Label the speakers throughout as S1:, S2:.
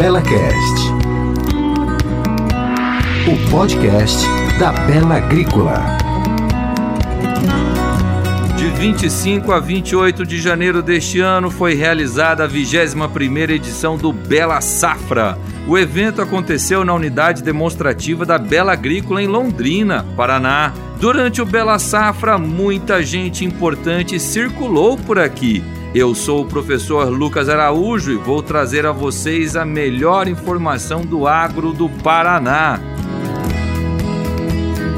S1: BelaCast, o podcast da Bela Agrícola.
S2: De 25 a 28 de janeiro deste ano foi realizada a 21ª edição do Bela Safra. O evento aconteceu na unidade demonstrativa da Bela Agrícola em Londrina, Paraná. Durante o Bela Safra, muita gente importante circulou por aqui. Eu sou o professor Lucas Araújo e vou trazer a vocês a melhor informação do agro do Paraná.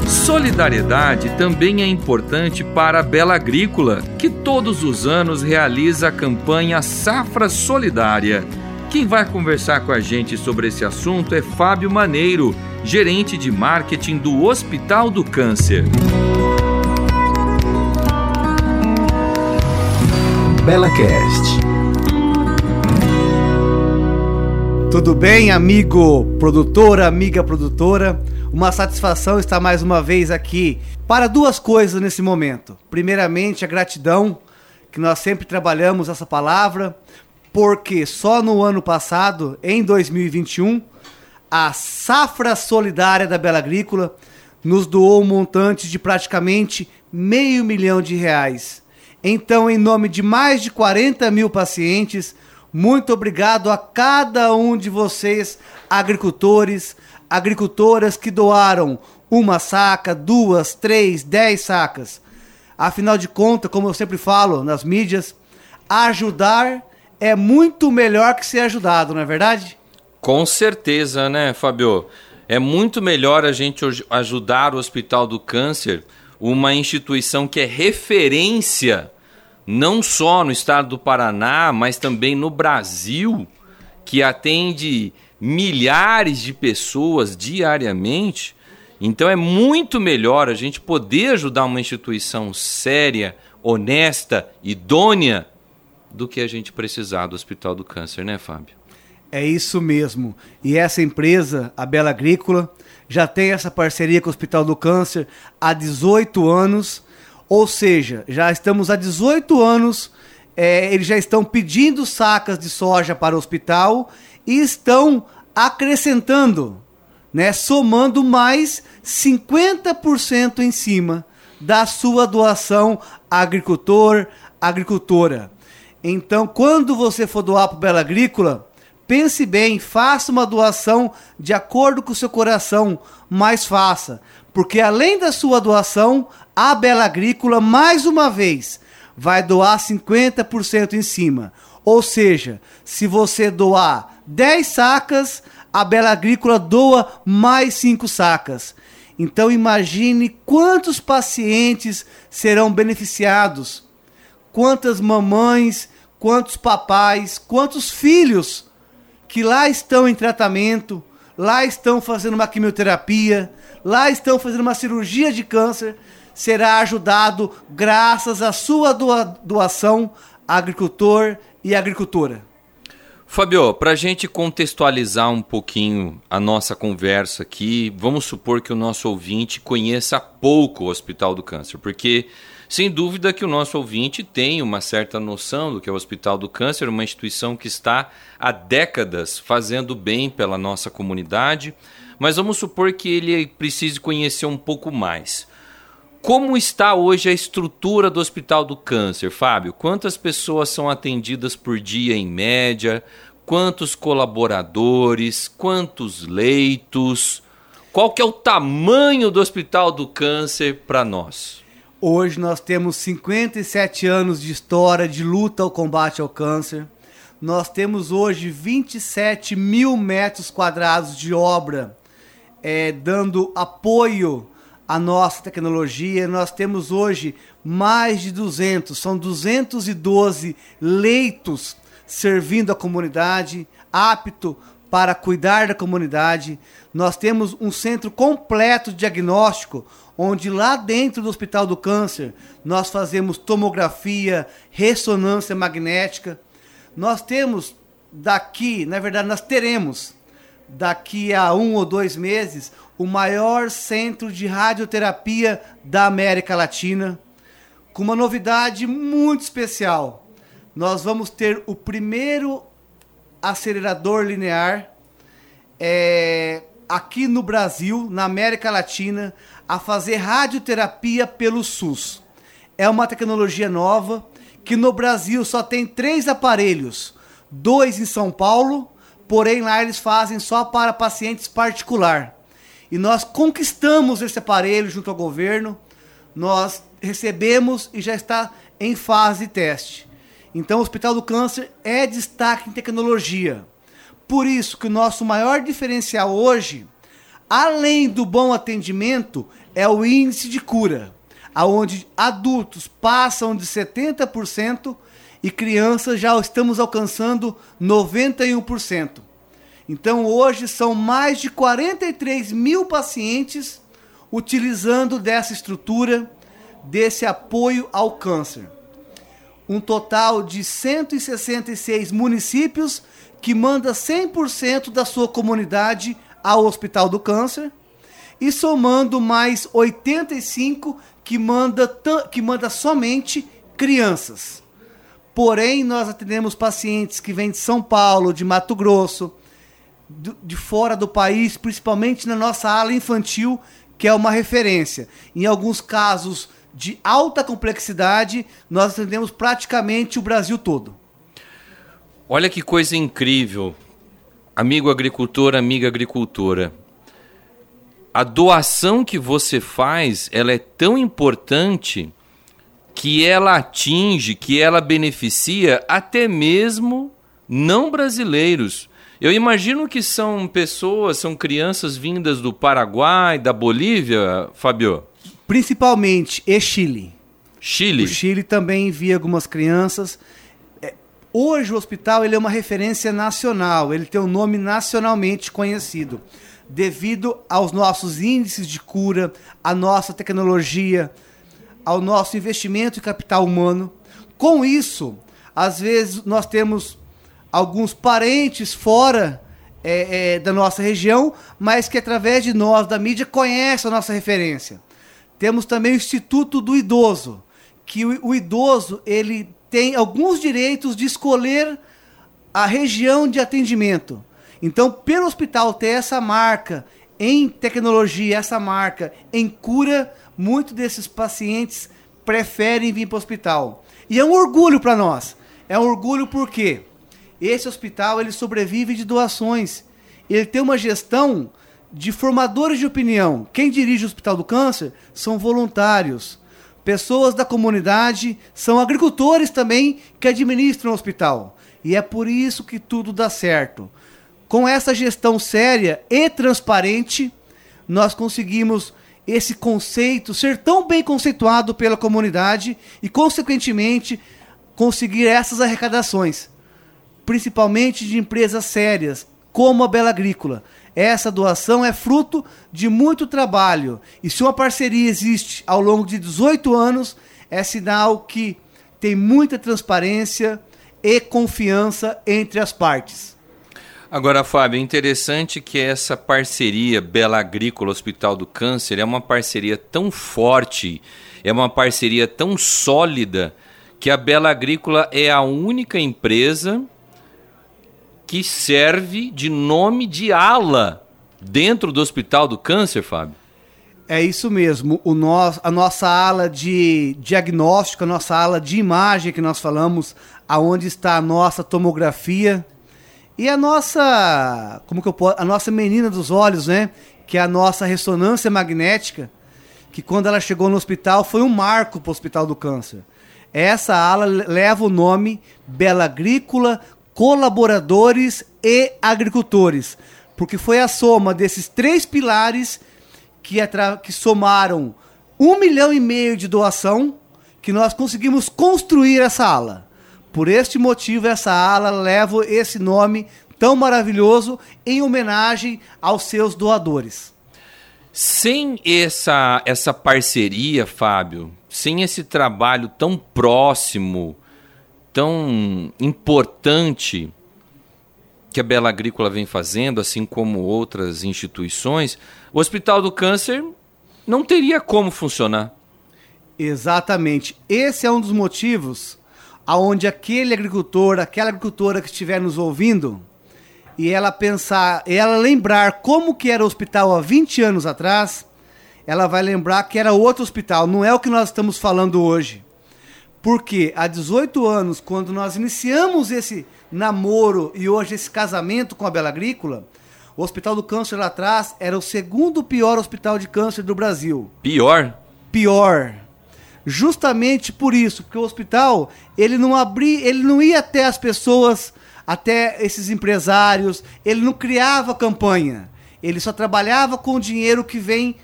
S2: Solidariedade também é importante para a Bela Agrícola, que todos os anos realiza a campanha Safra Solidária. Quem vai conversar com a gente sobre esse assunto é Fábio Maneiro, gerente de marketing do Hospital do Câncer.
S1: BelaCast.
S3: Tudo bem, amigo produtor, amiga produtora? Uma satisfação estar mais uma vez aqui para duas coisas nesse momento. Primeiramente, a gratidão, que nós sempre trabalhamos essa palavra, porque só no ano passado, em 2021, a Safra Solidária da Bela Agrícola nos doou um montante de praticamente meio milhão de reais então, em nome de mais de 40 mil pacientes, muito obrigado a cada um de vocês, agricultores, agricultoras que doaram uma saca, duas, três, dez sacas. Afinal de contas, como eu sempre falo nas mídias, ajudar é muito melhor que ser ajudado, não é verdade?
S2: Com certeza, né, Fabio? É muito melhor a gente ajudar o Hospital do Câncer, uma instituição que é referência não só no estado do Paraná, mas também no Brasil, que atende milhares de pessoas diariamente. Então é muito melhor a gente poder ajudar uma instituição séria, honesta, idônea, do que a gente precisar do Hospital do Câncer, né, Fábio?
S3: É isso mesmo. E essa empresa, a Bela Agrícola, já tem essa parceria com o Hospital do Câncer há 18 anos ou seja, já estamos há 18 anos, é, eles já estão pedindo sacas de soja para o hospital e estão acrescentando, né, somando mais 50% em cima da sua doação agricultor, agricultora. Então, quando você for doar para o Bela Agrícola, pense bem, faça uma doação de acordo com o seu coração, mas faça. Porque além da sua doação, a Bela Agrícola, mais uma vez, vai doar 50% em cima. Ou seja, se você doar 10 sacas, a Bela Agrícola doa mais 5 sacas. Então imagine quantos pacientes serão beneficiados, quantas mamães, quantos papais, quantos filhos que lá estão em tratamento, lá estão fazendo uma quimioterapia, lá estão fazendo uma cirurgia de câncer, será ajudado graças à sua doação, agricultor e agricultora.
S2: Fabio, para a gente contextualizar um pouquinho a nossa conversa aqui, vamos supor que o nosso ouvinte conheça pouco o Hospital do Câncer, porque sem dúvida que o nosso ouvinte tem uma certa noção do que é o Hospital do Câncer, uma instituição que está há décadas fazendo bem pela nossa comunidade, mas vamos supor que ele precise conhecer um pouco mais. Como está hoje a estrutura do Hospital do Câncer, Fábio? Quantas pessoas são atendidas por dia em média? Quantos colaboradores? Quantos leitos? Qual que é o tamanho do Hospital do Câncer para nós?
S3: Hoje nós temos 57 anos de história de luta ao combate ao câncer. Nós temos hoje 27 mil metros quadrados de obra é, dando apoio à nossa tecnologia. Nós temos hoje mais de 200, são 212 leitos servindo a comunidade, apto para cuidar da comunidade. Nós temos um centro completo de diagnóstico, onde lá dentro do Hospital do Câncer nós fazemos tomografia, ressonância magnética. Nós temos daqui, na verdade, nós teremos daqui a um ou dois meses, o maior centro de radioterapia da América Latina, com uma novidade muito especial. Nós vamos ter o primeiro acelerador linear é, aqui no Brasil, na América Latina, a fazer radioterapia pelo SUS. É uma tecnologia nova que no Brasil só tem três aparelhos, dois em São Paulo, porém lá eles fazem só para pacientes particular. E nós conquistamos esse aparelho junto ao governo, nós recebemos e já está em fase de teste. Então, o Hospital do Câncer é destaque em tecnologia. Por isso que o nosso maior diferencial hoje, além do bom atendimento, é o índice de cura, aonde adultos passam de 70% e crianças já estamos alcançando 91%. Então hoje são mais de 43 mil pacientes utilizando dessa estrutura, desse apoio ao câncer um total de 166 municípios que manda 100% da sua comunidade ao Hospital do Câncer e somando mais 85 que manda, que manda somente crianças. Porém, nós atendemos pacientes que vêm de São Paulo, de Mato Grosso, de fora do país, principalmente na nossa ala infantil, que é uma referência. Em alguns casos, de alta complexidade, nós atendemos praticamente o Brasil todo.
S2: Olha que coisa incrível. Amigo agricultor, amiga agricultora. A doação que você faz, ela é tão importante que ela atinge, que ela beneficia até mesmo não brasileiros. Eu imagino que são pessoas, são crianças vindas do Paraguai, da Bolívia, Fabio.
S3: Principalmente e Chile.
S2: Chile.
S3: O Chile também envia algumas crianças. É, hoje o hospital ele é uma referência nacional, ele tem um nome nacionalmente conhecido, devido aos nossos índices de cura, à nossa tecnologia, ao nosso investimento em capital humano. Com isso, às vezes nós temos alguns parentes fora é, é, da nossa região, mas que através de nós, da mídia, conhecem a nossa referência. Temos também o Instituto do Idoso, que o, o idoso ele tem alguns direitos de escolher a região de atendimento. Então, pelo hospital ter essa marca em tecnologia, essa marca em cura, muitos desses pacientes preferem vir para o hospital. E é um orgulho para nós. É um orgulho porque esse hospital ele sobrevive de doações. Ele tem uma gestão de formadores de opinião. Quem dirige o Hospital do Câncer são voluntários. Pessoas da comunidade, são agricultores também que administram o hospital. E é por isso que tudo dá certo. Com essa gestão séria e transparente, nós conseguimos esse conceito ser tão bem conceituado pela comunidade e, consequentemente, conseguir essas arrecadações, principalmente de empresas sérias, como a Bela Agrícola, essa doação é fruto de muito trabalho. E se uma parceria existe ao longo de 18 anos, é sinal que tem muita transparência e confiança entre as partes.
S2: Agora, Fábio, é interessante que essa parceria Bela Agrícola Hospital do Câncer é uma parceria tão forte, é uma parceria tão sólida, que a Bela Agrícola é a única empresa que serve de nome de ala dentro do Hospital do Câncer, Fábio?
S3: É isso mesmo. O nós, a nossa ala de diagnóstico, a nossa ala de imagem que nós falamos, aonde está a nossa tomografia e a nossa, como que eu posso, a nossa menina dos olhos, né? Que é a nossa ressonância magnética, que quando ela chegou no hospital foi um marco para o Hospital do Câncer. Essa ala leva o nome Bela Agrícola colaboradores e agricultores, porque foi a soma desses três pilares que, que somaram um milhão e meio de doação que nós conseguimos construir essa ala. Por este motivo, essa ala leva esse nome tão maravilhoso em homenagem aos seus doadores.
S2: Sem essa, essa parceria, Fábio, sem esse trabalho tão próximo tão importante que a Bela Agrícola vem fazendo, assim como outras instituições, o Hospital do Câncer não teria como funcionar.
S3: Exatamente. Esse é um dos motivos aonde aquele agricultor, aquela agricultora que estiver nos ouvindo, e ela pensar, ela lembrar como que era o hospital há 20 anos atrás, ela vai lembrar que era outro hospital, não é o que nós estamos falando hoje. Porque há 18 anos, quando nós iniciamos esse namoro e hoje esse casamento com a Bela Agrícola, o Hospital do Câncer lá atrás era o segundo pior hospital de câncer do Brasil.
S2: Pior?
S3: Pior. Justamente por isso, porque o hospital, ele não abria, ele não ia até as pessoas até esses empresários, ele não criava campanha. Ele só trabalhava com o dinheiro que vem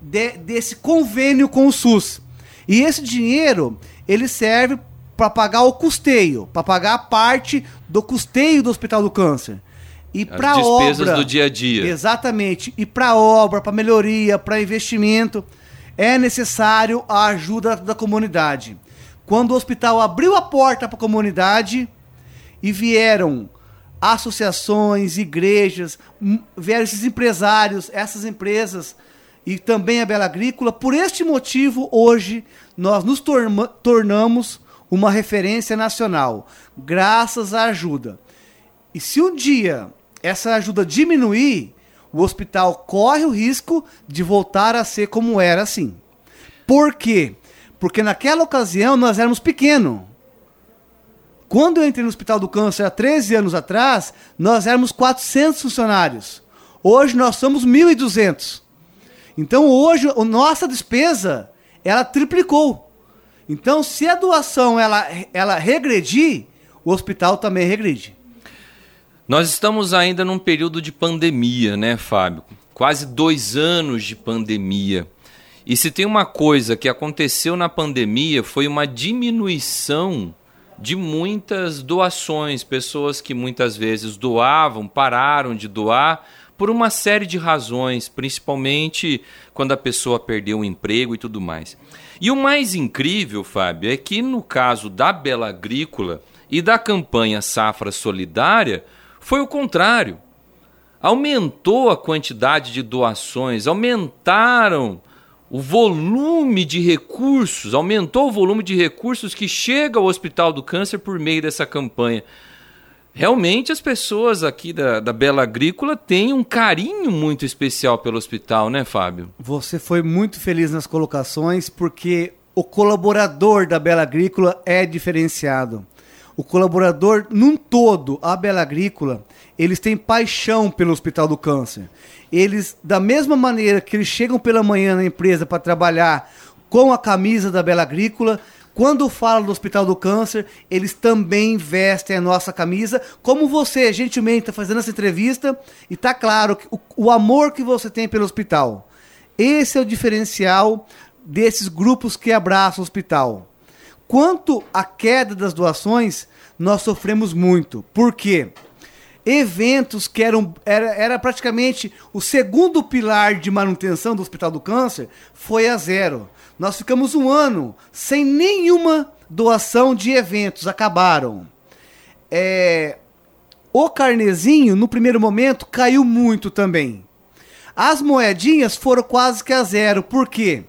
S3: de, desse convênio com o SUS. E esse dinheiro, ele serve para pagar o custeio, para pagar a parte do custeio do Hospital do Câncer.
S2: E para despesas
S3: obra,
S2: do dia a dia.
S3: Exatamente. E para obra, para melhoria, para investimento, é necessário a ajuda da comunidade. Quando o hospital abriu a porta para a comunidade, e vieram associações, igrejas, vieram esses empresários, essas empresas e também a Bela Agrícola. Por este motivo, hoje, nós nos tornamos uma referência nacional, graças à ajuda. E se um dia essa ajuda diminuir, o hospital corre o risco de voltar a ser como era assim. Por quê? Porque naquela ocasião nós éramos pequenos. Quando eu entrei no Hospital do Câncer há 13 anos atrás, nós éramos 400 funcionários. Hoje nós somos 1.200. Então hoje a nossa despesa ela triplicou. Então se a doação ela, ela regredir, o hospital também regride.
S2: Nós estamos ainda num período de pandemia, né, Fábio? Quase dois anos de pandemia. E se tem uma coisa que aconteceu na pandemia foi uma diminuição de muitas doações, pessoas que muitas vezes doavam, pararam de doar por uma série de razões, principalmente quando a pessoa perdeu o emprego e tudo mais. E o mais incrível, Fábio, é que no caso da Bela Agrícola e da campanha Safra Solidária, foi o contrário. Aumentou a quantidade de doações, aumentaram o volume de recursos, aumentou o volume de recursos que chega ao Hospital do Câncer por meio dessa campanha. Realmente as pessoas aqui da, da Bela Agrícola têm um carinho muito especial pelo hospital, né, Fábio?
S3: Você foi muito feliz nas colocações porque o colaborador da Bela Agrícola é diferenciado. O colaborador, num todo, a Bela Agrícola, eles têm paixão pelo Hospital do Câncer eles, da mesma maneira que eles chegam pela manhã na empresa para trabalhar com a camisa da Bela Agrícola, quando falam do Hospital do Câncer, eles também vestem a nossa camisa, como você gentilmente está fazendo essa entrevista, e está claro o, o amor que você tem pelo hospital. Esse é o diferencial desses grupos que abraçam o hospital. Quanto à queda das doações, nós sofremos muito. Por quê? eventos que eram era, era praticamente o segundo pilar de manutenção do Hospital do Câncer foi a zero. Nós ficamos um ano sem nenhuma doação de eventos, acabaram. É, o carnezinho, no primeiro momento, caiu muito também. As moedinhas foram quase que a zero. Por quê?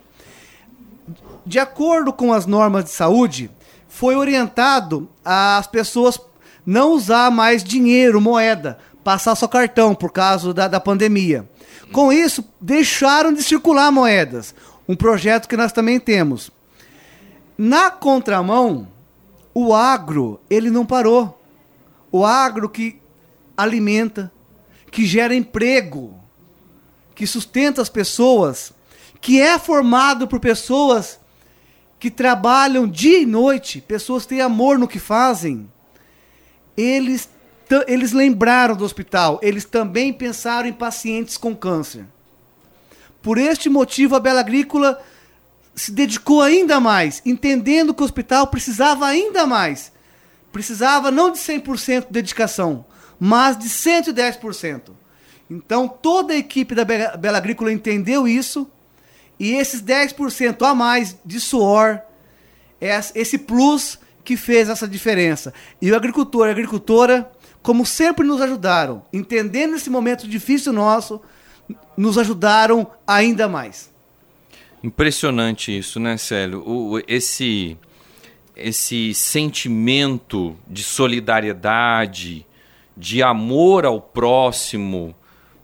S3: De acordo com as normas de saúde, foi orientado as pessoas não usar mais dinheiro, moeda, passar só cartão por causa da, da pandemia. Com isso, deixaram de circular moedas. Um projeto que nós também temos. Na contramão, o agro, ele não parou. O agro que alimenta, que gera emprego, que sustenta as pessoas, que é formado por pessoas que trabalham dia e noite, pessoas que têm amor no que fazem eles, eles lembraram do hospital, eles também pensaram em pacientes com câncer. Por este motivo, a Bela Agrícola se dedicou ainda mais, entendendo que o hospital precisava ainda mais. Precisava não de 100% de dedicação, mas de 110%. Então, toda a equipe da Bela Agrícola entendeu isso, e esses 10% a mais de suor, esse plus que fez essa diferença. E o agricultor e a agricultora, como sempre nos ajudaram, entendendo esse momento difícil nosso, nos ajudaram ainda mais.
S2: Impressionante isso, né, Célio? O, esse, esse sentimento de solidariedade, de amor ao próximo,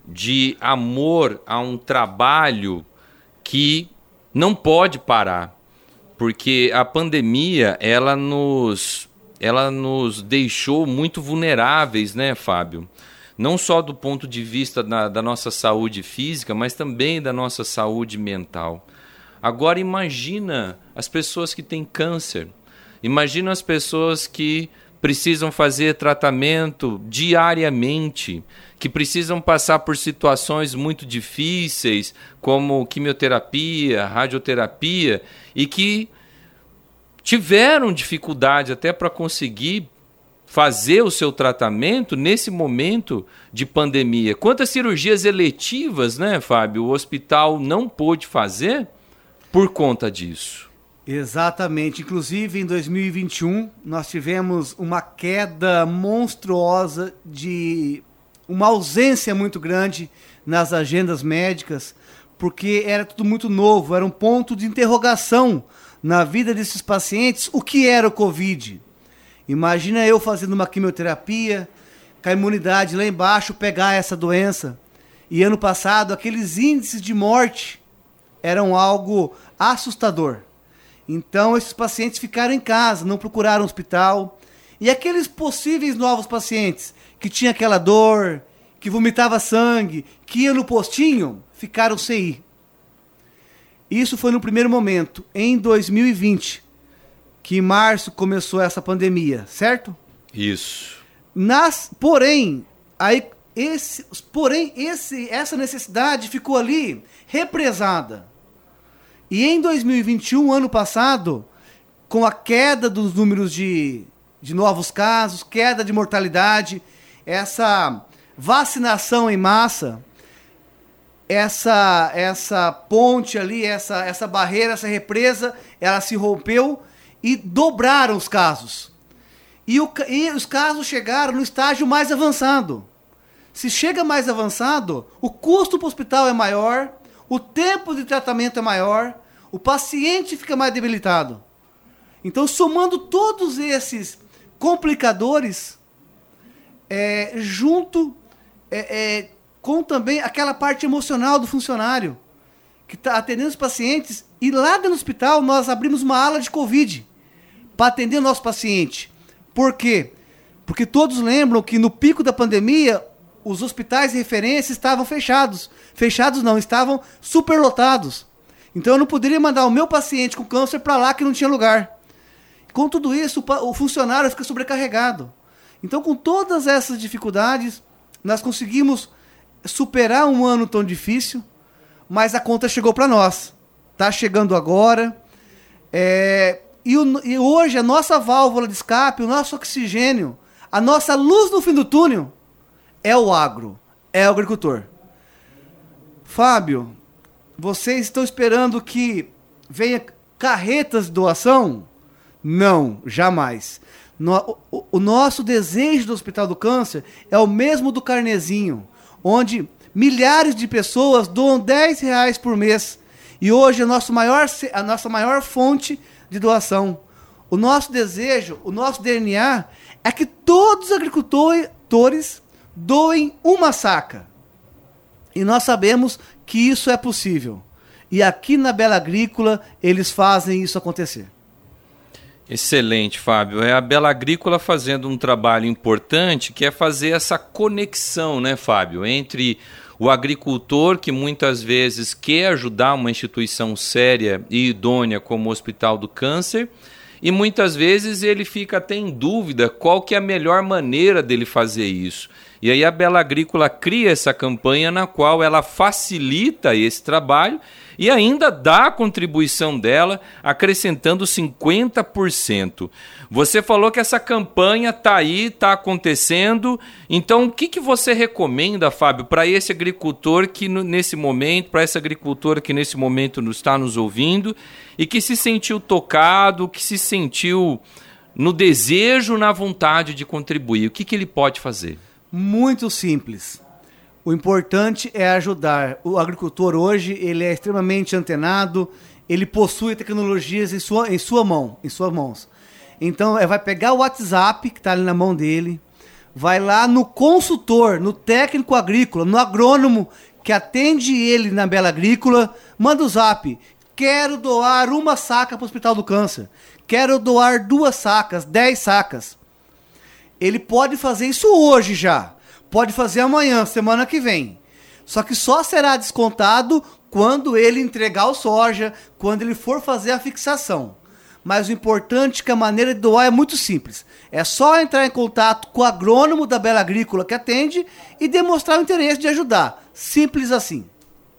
S2: de amor a um trabalho que não pode parar, porque a pandemia ela nos ela nos deixou muito vulneráveis, né, Fábio? Não só do ponto de vista da, da nossa saúde física, mas também da nossa saúde mental. Agora imagina as pessoas que têm câncer, imagina as pessoas que precisam fazer tratamento diariamente, que precisam passar por situações muito difíceis, como quimioterapia, radioterapia, e que tiveram dificuldade até para conseguir fazer o seu tratamento nesse momento de pandemia. Quantas cirurgias eletivas, né, Fábio, o hospital não pôde fazer por conta disso?
S3: Exatamente. Inclusive, em 2021, nós tivemos uma queda monstruosa de uma ausência muito grande nas agendas médicas, porque era tudo muito novo, era um ponto de interrogação na vida desses pacientes o que era o Covid. Imagina eu fazendo uma quimioterapia, com a imunidade lá embaixo, pegar essa doença. E ano passado, aqueles índices de morte eram algo assustador. Então, esses pacientes ficaram em casa, não procuraram hospital. E aqueles possíveis novos pacientes que tinha aquela dor, que vomitava sangue, que ia no postinho, ficaram sem ir. Isso foi no primeiro momento, em 2020, que em março começou essa pandemia, certo?
S2: Isso.
S3: Nas, porém, aí esse, porém esse, essa necessidade ficou ali represada. E em 2021, ano passado, com a queda dos números de, de novos casos, queda de mortalidade, essa vacinação em massa, essa essa ponte ali, essa, essa barreira, essa represa, ela se rompeu e dobraram os casos. E, o, e os casos chegaram no estágio mais avançado. Se chega mais avançado, o custo para o hospital é maior, o tempo de tratamento é maior, o paciente fica mais debilitado. Então, somando todos esses complicadores, é, junto é, é, com também aquela parte emocional do funcionário que está atendendo os pacientes. E lá dentro do hospital nós abrimos uma ala de Covid para atender o nosso paciente. Por quê? Porque todos lembram que no pico da pandemia os hospitais de referência estavam fechados. Fechados não, estavam superlotados. Então eu não poderia mandar o meu paciente com câncer para lá que não tinha lugar. Com tudo isso, o funcionário fica sobrecarregado. Então, com todas essas dificuldades, nós conseguimos superar um ano tão difícil, mas a conta chegou para nós. Está chegando agora. É, e, o, e hoje a nossa válvula de escape, o nosso oxigênio, a nossa luz no fim do túnel é o agro, é o agricultor. Fábio, vocês estão esperando que venha carretas de doação? Não, jamais. No, o, o, nosso desejo do Hospital do Câncer é o mesmo do Carnezinho, onde milhares de pessoas doam 10 reais por mês. E hoje é nosso maior, a nossa maior fonte de doação. O nosso desejo, o nosso DNA é que todos os agricultores doem uma saca. E nós sabemos que isso é possível. E aqui na Bela Agrícola eles fazem isso acontecer.
S2: Excelente, Fábio. É a Bela Agrícola fazendo um trabalho importante que é fazer essa conexão, né, Fábio, entre o agricultor que muitas vezes quer ajudar uma instituição séria e idônea como o Hospital do Câncer e muitas vezes ele fica até em dúvida qual que é a melhor maneira dele fazer isso. E aí a Bela Agrícola cria essa campanha na qual ela facilita esse trabalho e ainda dá a contribuição dela, acrescentando 50%. Você falou que essa campanha está aí, está acontecendo. Então, o que, que você recomenda, Fábio, para esse agricultor que nesse momento, para essa agricultora que nesse momento está nos ouvindo e que se sentiu tocado, que se sentiu no desejo, na vontade de contribuir? O que, que ele pode fazer?
S3: Muito simples o importante é ajudar. O agricultor hoje ele é extremamente antenado, ele possui tecnologias em sua, em sua mão, em suas mãos. Então, é, vai pegar o WhatsApp que está ali na mão dele, vai lá no consultor, no técnico agrícola, no agrônomo que atende ele na Bela Agrícola, manda o zap. Quero doar uma saca para o Hospital do Câncer. Quero doar duas sacas, dez sacas. Ele pode fazer isso hoje já. Pode fazer amanhã, semana que vem. Só que só será descontado quando ele entregar o soja, quando ele for fazer a fixação. Mas o importante é que a maneira de doar é muito simples. É só entrar em contato com o agrônomo da Bela Agrícola que atende e demonstrar o interesse de ajudar. Simples assim.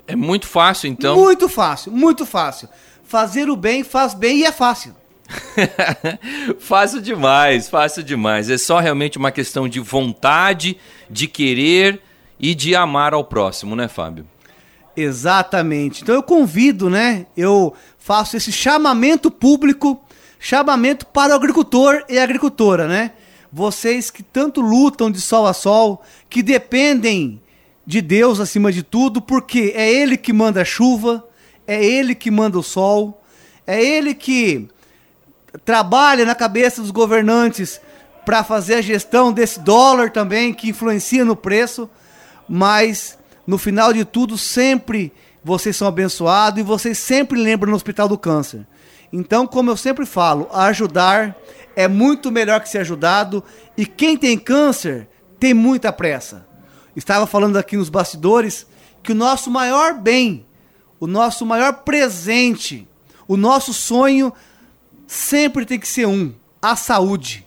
S2: É muito fácil, então.
S3: Muito fácil, muito fácil. Fazer o bem faz bem e é fácil.
S2: fácil demais, fácil demais. É só realmente uma questão de vontade, de querer e de amar ao próximo, né, Fábio?
S3: Exatamente. Então eu convido, né? Eu faço esse chamamento público, chamamento para o agricultor e a agricultora, né? Vocês que tanto lutam de sol a sol, que dependem de Deus acima de tudo, porque é Ele que manda a chuva, é Ele que manda o sol, é Ele que trabalha na cabeça dos governantes para fazer a gestão desse dólar também, que influencia no preço, mas no final de tudo, sempre vocês são abençoados e vocês sempre lembram no Hospital do Câncer. Então, como eu sempre falo, ajudar é muito melhor que ser ajudado e quem tem câncer tem muita pressa. Estava falando aqui nos bastidores que o nosso maior bem, o nosso maior presente, o nosso sonho sempre tem que ser um: a saúde.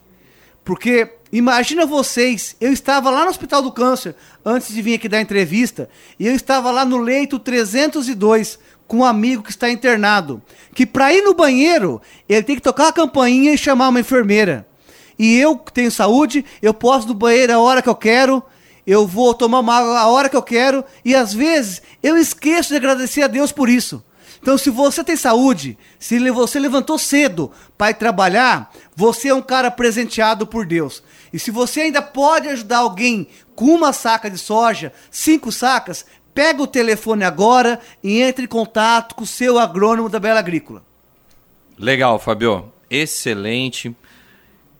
S3: Porque imagina vocês, eu estava lá no Hospital do Câncer antes de vir aqui dar entrevista, e eu estava lá no leito 302 com um amigo que está internado, que para ir no banheiro, ele tem que tocar a campainha e chamar uma enfermeira. E eu tenho saúde, eu posso ir no banheiro a hora que eu quero, eu vou tomar uma água a hora que eu quero, e às vezes eu esqueço de agradecer a Deus por isso. Então, se você tem saúde, se você levantou cedo para ir trabalhar, você é um cara presenteado por Deus. E se você ainda pode ajudar alguém com uma saca de soja, cinco sacas, pega o telefone agora e entre em contato com o seu agrônomo da Bela Agrícola.
S2: Legal, Fabio. Excelente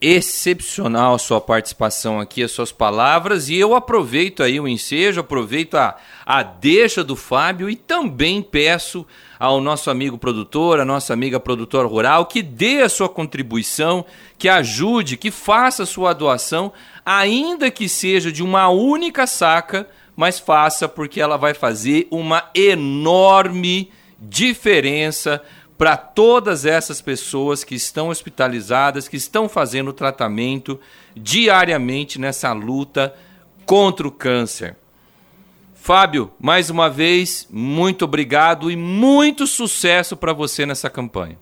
S2: excepcional a sua participação aqui, as suas palavras, e eu aproveito aí o ensejo, aproveito a, a deixa do Fábio e também peço ao nosso amigo produtor, a nossa amiga produtora rural, que dê a sua contribuição, que ajude, que faça a sua doação, ainda que seja de uma única saca, mas faça porque ela vai fazer uma enorme diferença para todas essas pessoas que estão hospitalizadas, que estão fazendo tratamento diariamente nessa luta contra o câncer. Fábio, mais uma vez, muito obrigado e muito sucesso para você nessa campanha.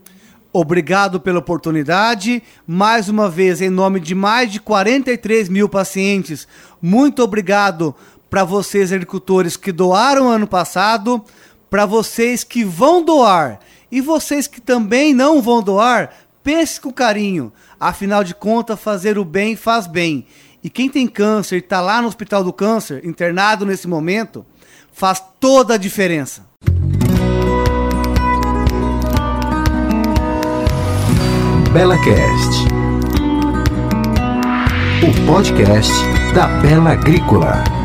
S3: Obrigado pela oportunidade. Mais uma vez, em nome de mais de 43 mil pacientes, muito obrigado para vocês, agricultores, que doaram ano passado, para vocês que vão doar e vocês que também não vão doar, pense com carinho. Afinal de contas, fazer o bem faz bem. E quem tem câncer e está lá no Hospital do Câncer, internado nesse momento, faz toda a diferença.
S1: Bela Cast, o podcast da Bela Agrícola.